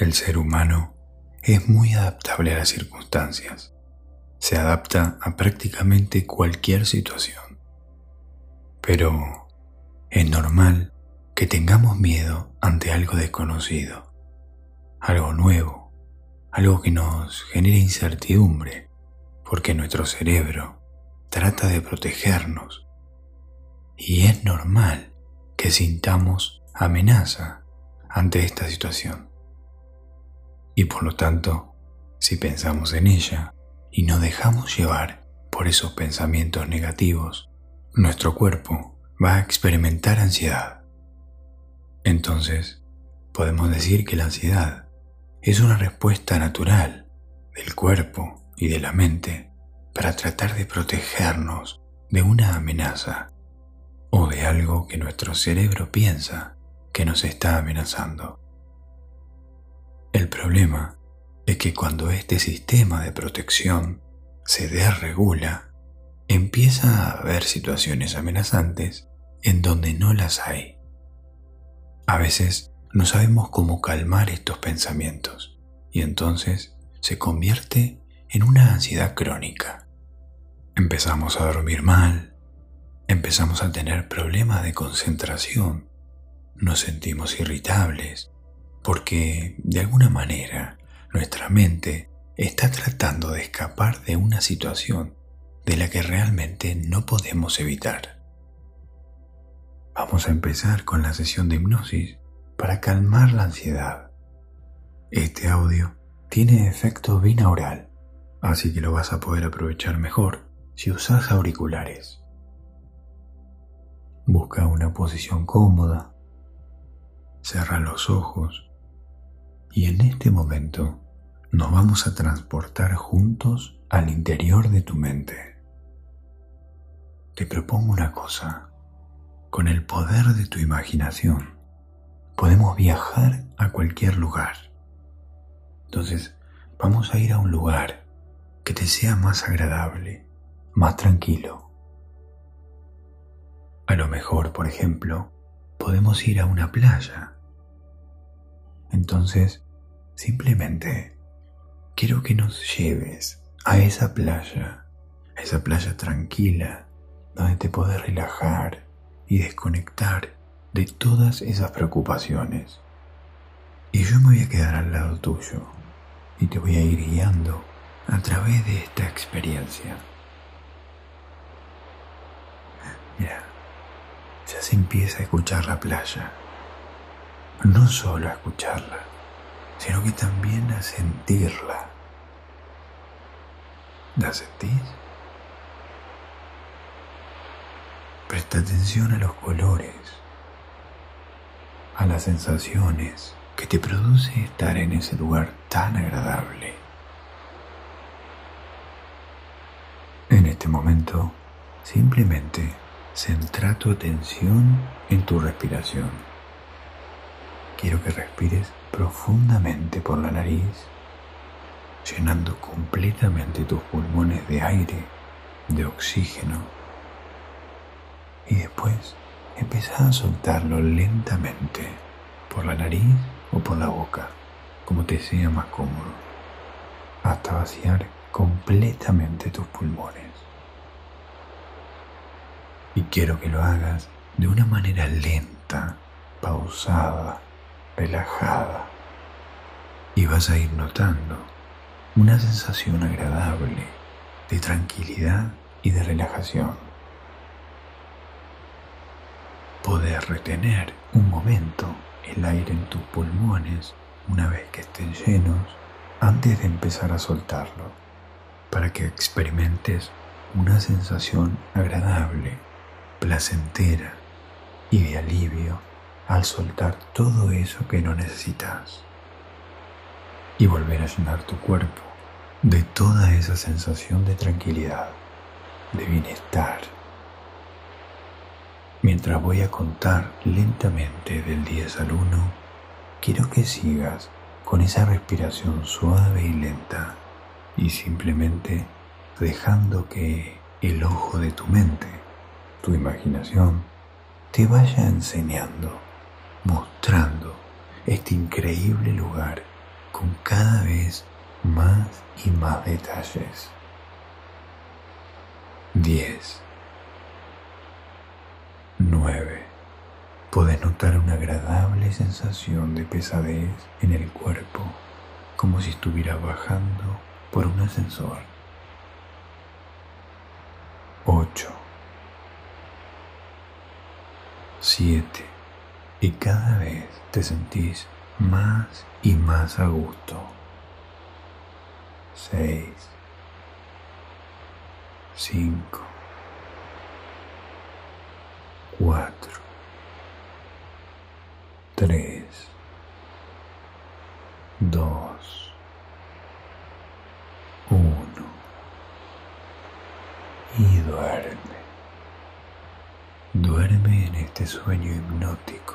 El ser humano es muy adaptable a las circunstancias. Se adapta a prácticamente cualquier situación. Pero es normal que tengamos miedo ante algo desconocido, algo nuevo, algo que nos genera incertidumbre, porque nuestro cerebro trata de protegernos. Y es normal que sintamos amenaza ante esta situación. Y por lo tanto, si pensamos en ella y no dejamos llevar por esos pensamientos negativos, nuestro cuerpo va a experimentar ansiedad. Entonces, podemos decir que la ansiedad es una respuesta natural del cuerpo y de la mente para tratar de protegernos de una amenaza o de algo que nuestro cerebro piensa que nos está amenazando. El problema es que cuando este sistema de protección se desregula, empieza a haber situaciones amenazantes en donde no las hay. A veces no sabemos cómo calmar estos pensamientos y entonces se convierte en una ansiedad crónica. Empezamos a dormir mal, empezamos a tener problemas de concentración, nos sentimos irritables, porque de alguna manera nuestra mente está tratando de escapar de una situación de la que realmente no podemos evitar. Vamos a empezar con la sesión de hipnosis para calmar la ansiedad. Este audio tiene efecto binaural, así que lo vas a poder aprovechar mejor si usas auriculares. Busca una posición cómoda, cierra los ojos y en este momento nos vamos a transportar juntos al interior de tu mente. Te propongo una cosa. Con el poder de tu imaginación podemos viajar a cualquier lugar. Entonces vamos a ir a un lugar que te sea más agradable, más tranquilo. A lo mejor, por ejemplo, podemos ir a una playa. Entonces Simplemente quiero que nos lleves a esa playa, a esa playa tranquila, donde te puedes relajar y desconectar de todas esas preocupaciones. Y yo me voy a quedar al lado tuyo y te voy a ir guiando a través de esta experiencia. Mira, ya se empieza a escuchar la playa, no solo a escucharla, sino que también a sentirla. ¿La sentís? Presta atención a los colores, a las sensaciones que te produce estar en ese lugar tan agradable. En este momento, simplemente centra tu atención en tu respiración. Quiero que respires profundamente por la nariz, llenando completamente tus pulmones de aire, de oxígeno. Y después empezá a soltarlo lentamente por la nariz o por la boca, como te sea más cómodo, hasta vaciar completamente tus pulmones. Y quiero que lo hagas de una manera lenta, pausada, relajada y vas a ir notando una sensación agradable de tranquilidad y de relajación. Poder retener un momento el aire en tus pulmones una vez que estén llenos antes de empezar a soltarlo para que experimentes una sensación agradable, placentera y de alivio al soltar todo eso que no necesitas y volver a llenar tu cuerpo de toda esa sensación de tranquilidad, de bienestar. Mientras voy a contar lentamente del 10 al 1, quiero que sigas con esa respiración suave y lenta y simplemente dejando que el ojo de tu mente, tu imaginación, te vaya enseñando mostrando este increíble lugar con cada vez más y más detalles. 10. 9. Puedes notar una agradable sensación de pesadez en el cuerpo, como si estuviera bajando por un ascensor. 8. 7. Y cada vez te sentís más y más a gusto. 6. 5. 4. 3. Este sueño hipnótico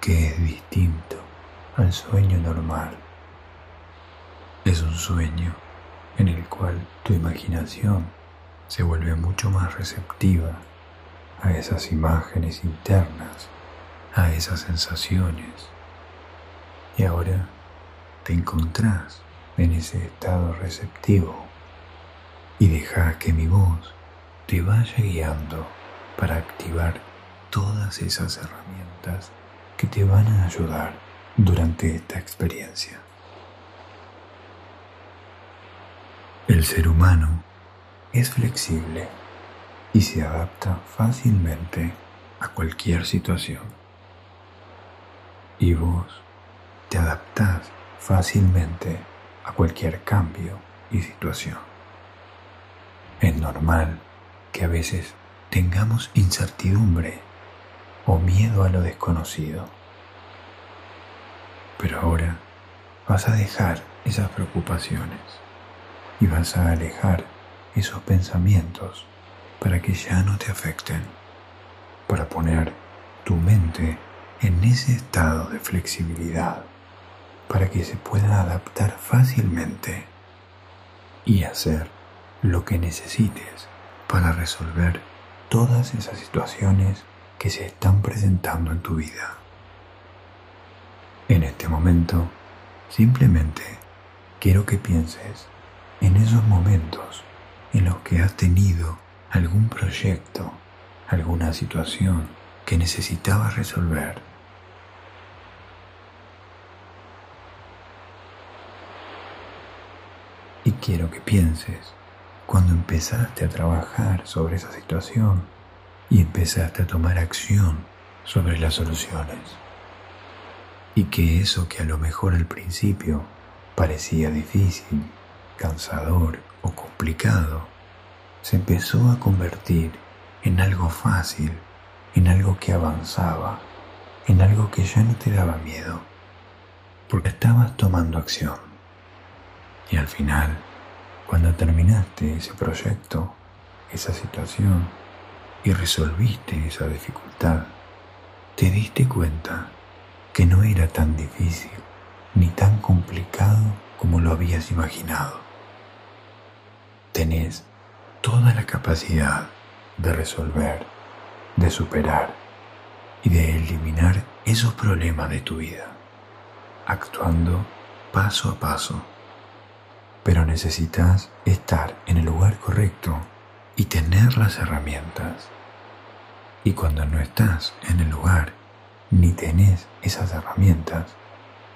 que es distinto al sueño normal. Es un sueño en el cual tu imaginación se vuelve mucho más receptiva a esas imágenes internas, a esas sensaciones. Y ahora te encontrás en ese estado receptivo y deja que mi voz te vaya guiando para activar todas esas herramientas que te van a ayudar durante esta experiencia. El ser humano es flexible y se adapta fácilmente a cualquier situación. Y vos te adaptás fácilmente a cualquier cambio y situación. Es normal que a veces tengamos incertidumbre o miedo a lo desconocido. Pero ahora vas a dejar esas preocupaciones y vas a alejar esos pensamientos para que ya no te afecten, para poner tu mente en ese estado de flexibilidad, para que se pueda adaptar fácilmente y hacer lo que necesites para resolver todas esas situaciones que se están presentando en tu vida. En este momento, simplemente quiero que pienses en esos momentos en los que has tenido algún proyecto, alguna situación que necesitabas resolver. Y quiero que pienses cuando empezaste a trabajar sobre esa situación y empezaste a tomar acción sobre las soluciones. Y que eso que a lo mejor al principio parecía difícil, cansador o complicado, se empezó a convertir en algo fácil, en algo que avanzaba, en algo que ya no te daba miedo, porque estabas tomando acción. Y al final, cuando terminaste ese proyecto, esa situación, y resolviste esa dificultad, te diste cuenta que no era tan difícil ni tan complicado como lo habías imaginado. Tenés toda la capacidad de resolver, de superar y de eliminar esos problemas de tu vida, actuando paso a paso. Pero necesitas estar en el lugar correcto y tener las herramientas. Y cuando no estás en el lugar ni tenés esas herramientas,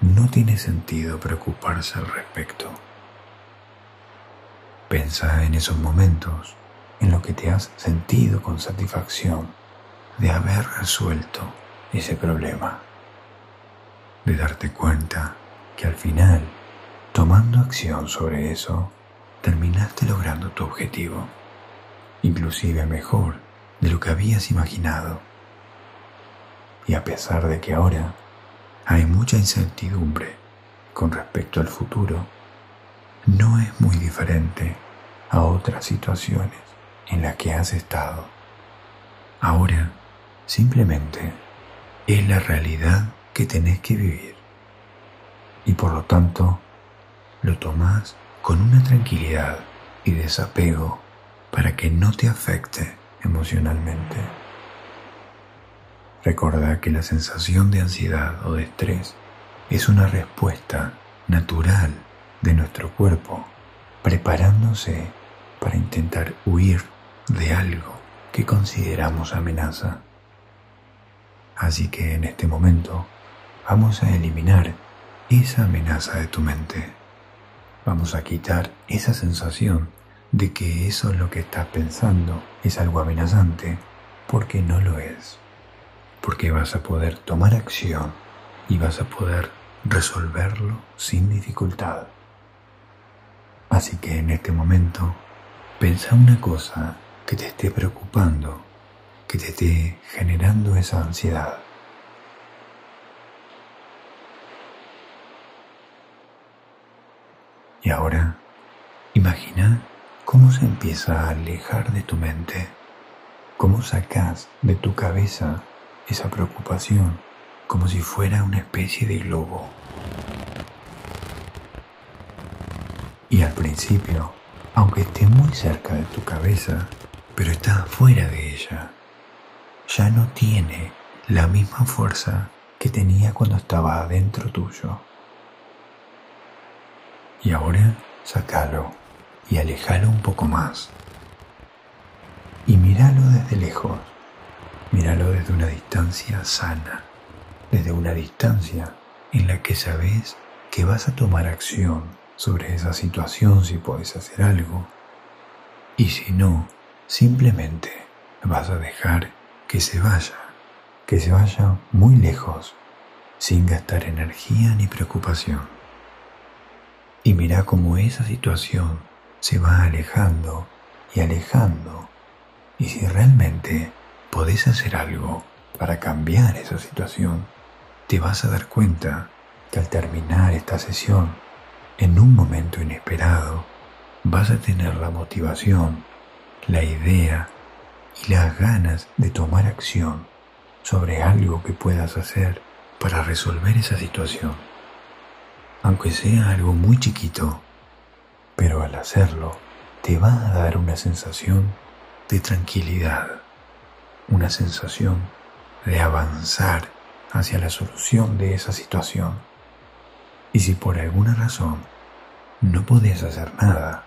no tiene sentido preocuparse al respecto. Pensa en esos momentos en los que te has sentido con satisfacción de haber resuelto ese problema, de darte cuenta que al final, tomando acción sobre eso, terminaste logrando tu objetivo, inclusive mejor de lo que habías imaginado. Y a pesar de que ahora hay mucha incertidumbre con respecto al futuro, no es muy diferente a otras situaciones en las que has estado. Ahora simplemente es la realidad que tenés que vivir y por lo tanto lo tomás con una tranquilidad y desapego para que no te afecte emocionalmente. Recuerda que la sensación de ansiedad o de estrés es una respuesta natural de nuestro cuerpo preparándose para intentar huir de algo que consideramos amenaza. Así que en este momento vamos a eliminar esa amenaza de tu mente. Vamos a quitar esa sensación de que eso es lo que estás pensando es algo amenazante, porque no lo es. Porque vas a poder tomar acción y vas a poder resolverlo sin dificultad. Así que en este momento, pensa una cosa que te esté preocupando, que te esté generando esa ansiedad. Y ahora, imagina cómo se empieza a alejar de tu mente, cómo sacas de tu cabeza esa preocupación como si fuera una especie de globo. Y al principio, aunque esté muy cerca de tu cabeza, pero está fuera de ella, ya no tiene la misma fuerza que tenía cuando estaba adentro tuyo. Y ahora sacalo y alejalo un poco más. Y míralo desde lejos, míralo desde una distancia sana, desde una distancia en la que sabes que vas a tomar acción sobre esa situación si puedes hacer algo. Y si no, simplemente vas a dejar que se vaya, que se vaya muy lejos, sin gastar energía ni preocupación. Y mira cómo esa situación se va alejando y alejando. Y si realmente podés hacer algo para cambiar esa situación, te vas a dar cuenta que al terminar esta sesión en un momento inesperado vas a tener la motivación, la idea y las ganas de tomar acción sobre algo que puedas hacer para resolver esa situación. Aunque sea algo muy chiquito, pero al hacerlo te va a dar una sensación de tranquilidad, una sensación de avanzar hacia la solución de esa situación. Y si por alguna razón no podés hacer nada,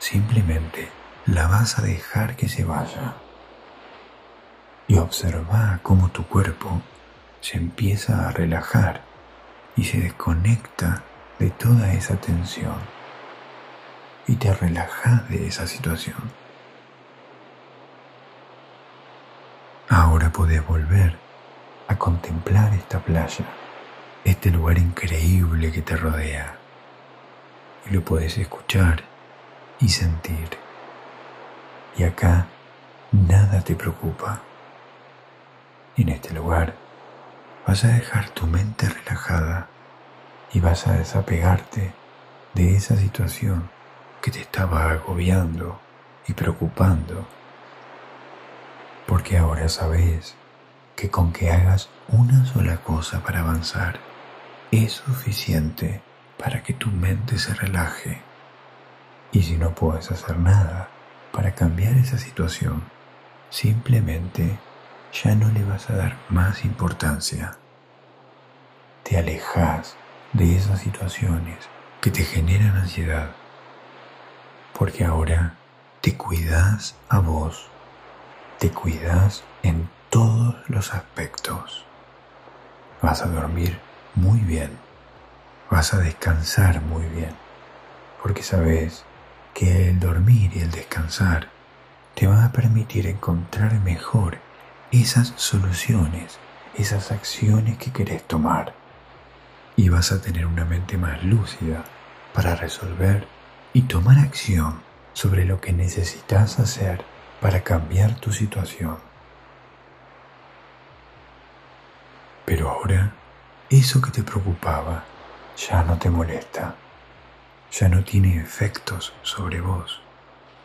simplemente la vas a dejar que se vaya. Y observa cómo tu cuerpo se empieza a relajar y se desconecta de toda esa tensión y te relajas de esa situación. Ahora podés volver a contemplar esta playa este lugar increíble que te rodea y lo puedes escuchar y sentir. Y acá nada te preocupa. En este lugar vas a dejar tu mente relajada y vas a desapegarte de esa situación que te estaba agobiando y preocupando. Porque ahora sabes que con que hagas una sola cosa para avanzar, es suficiente para que tu mente se relaje. Y si no puedes hacer nada para cambiar esa situación, simplemente ya no le vas a dar más importancia. Te alejas de esas situaciones que te generan ansiedad, porque ahora te cuidas a vos, te cuidas en todos los aspectos. Vas a dormir muy bien, vas a descansar muy bien, porque sabes que el dormir y el descansar te van a permitir encontrar mejor esas soluciones, esas acciones que querés tomar. Y vas a tener una mente más lúcida para resolver y tomar acción sobre lo que necesitas hacer para cambiar tu situación. Pero ahora eso que te preocupaba ya no te molesta, ya no tiene efectos sobre vos,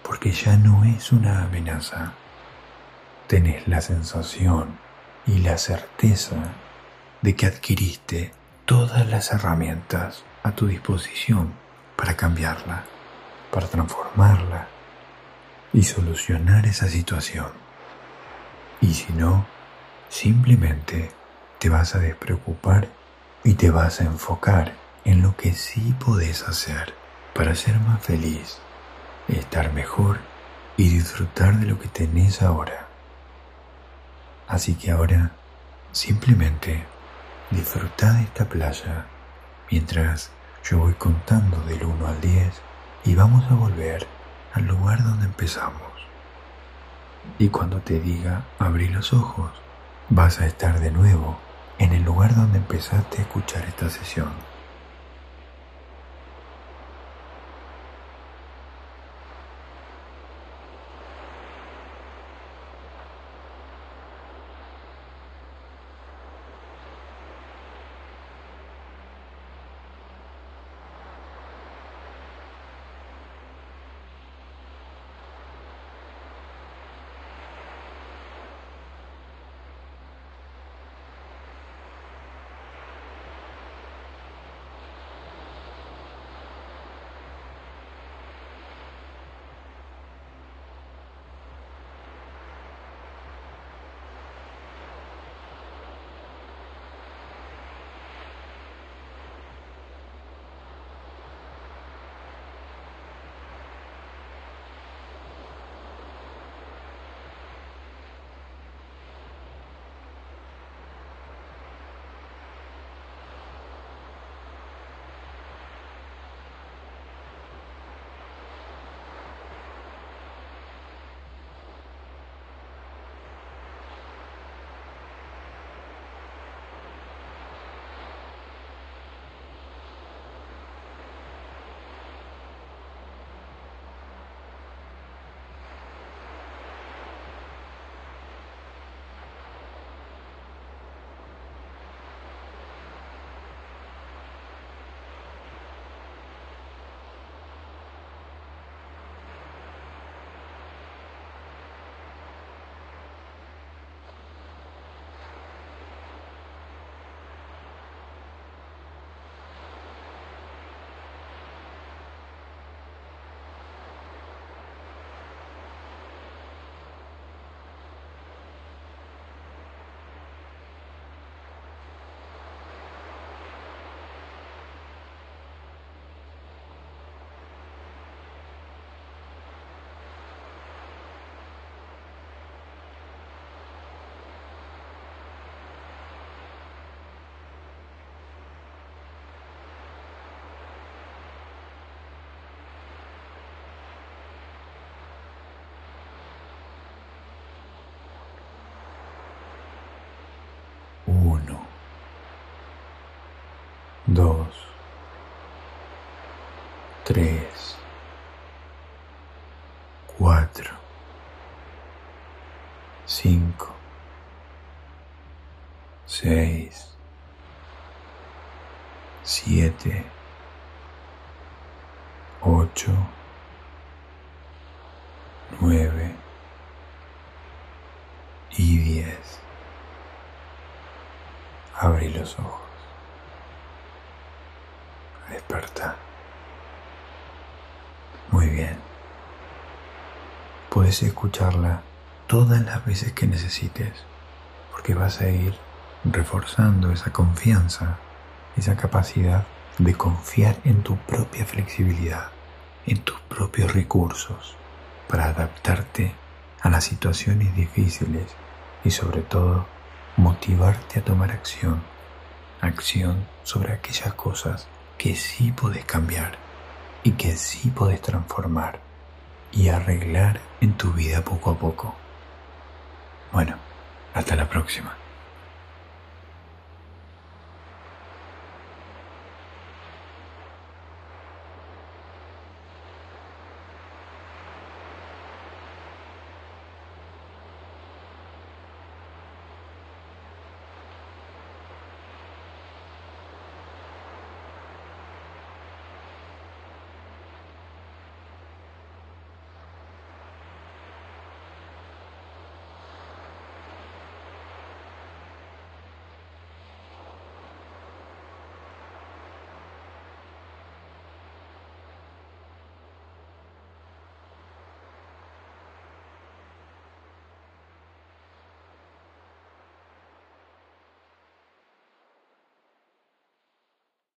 porque ya no es una amenaza. Tenés la sensación y la certeza de que adquiriste todas las herramientas a tu disposición para cambiarla, para transformarla y solucionar esa situación. Y si no, simplemente te vas a despreocupar y te vas a enfocar en lo que sí podés hacer para ser más feliz, estar mejor y disfrutar de lo que tenés ahora. Así que ahora simplemente disfruta de esta playa mientras yo voy contando del 1 al 10 y vamos a volver al lugar donde empezamos. Y cuando te diga abrí los ojos, vas a estar de nuevo en el lugar donde empezaste a escuchar esta sesión. Dos, tres, cuatro, cinco, seis, siete, ocho, nueve y diez. Abrí los ojos Muy bien. Puedes escucharla todas las veces que necesites, porque vas a ir reforzando esa confianza, esa capacidad de confiar en tu propia flexibilidad, en tus propios recursos, para adaptarte a las situaciones difíciles y sobre todo motivarte a tomar acción, acción sobre aquellas cosas que sí podés cambiar y que sí podés transformar y arreglar en tu vida poco a poco. Bueno, hasta la próxima.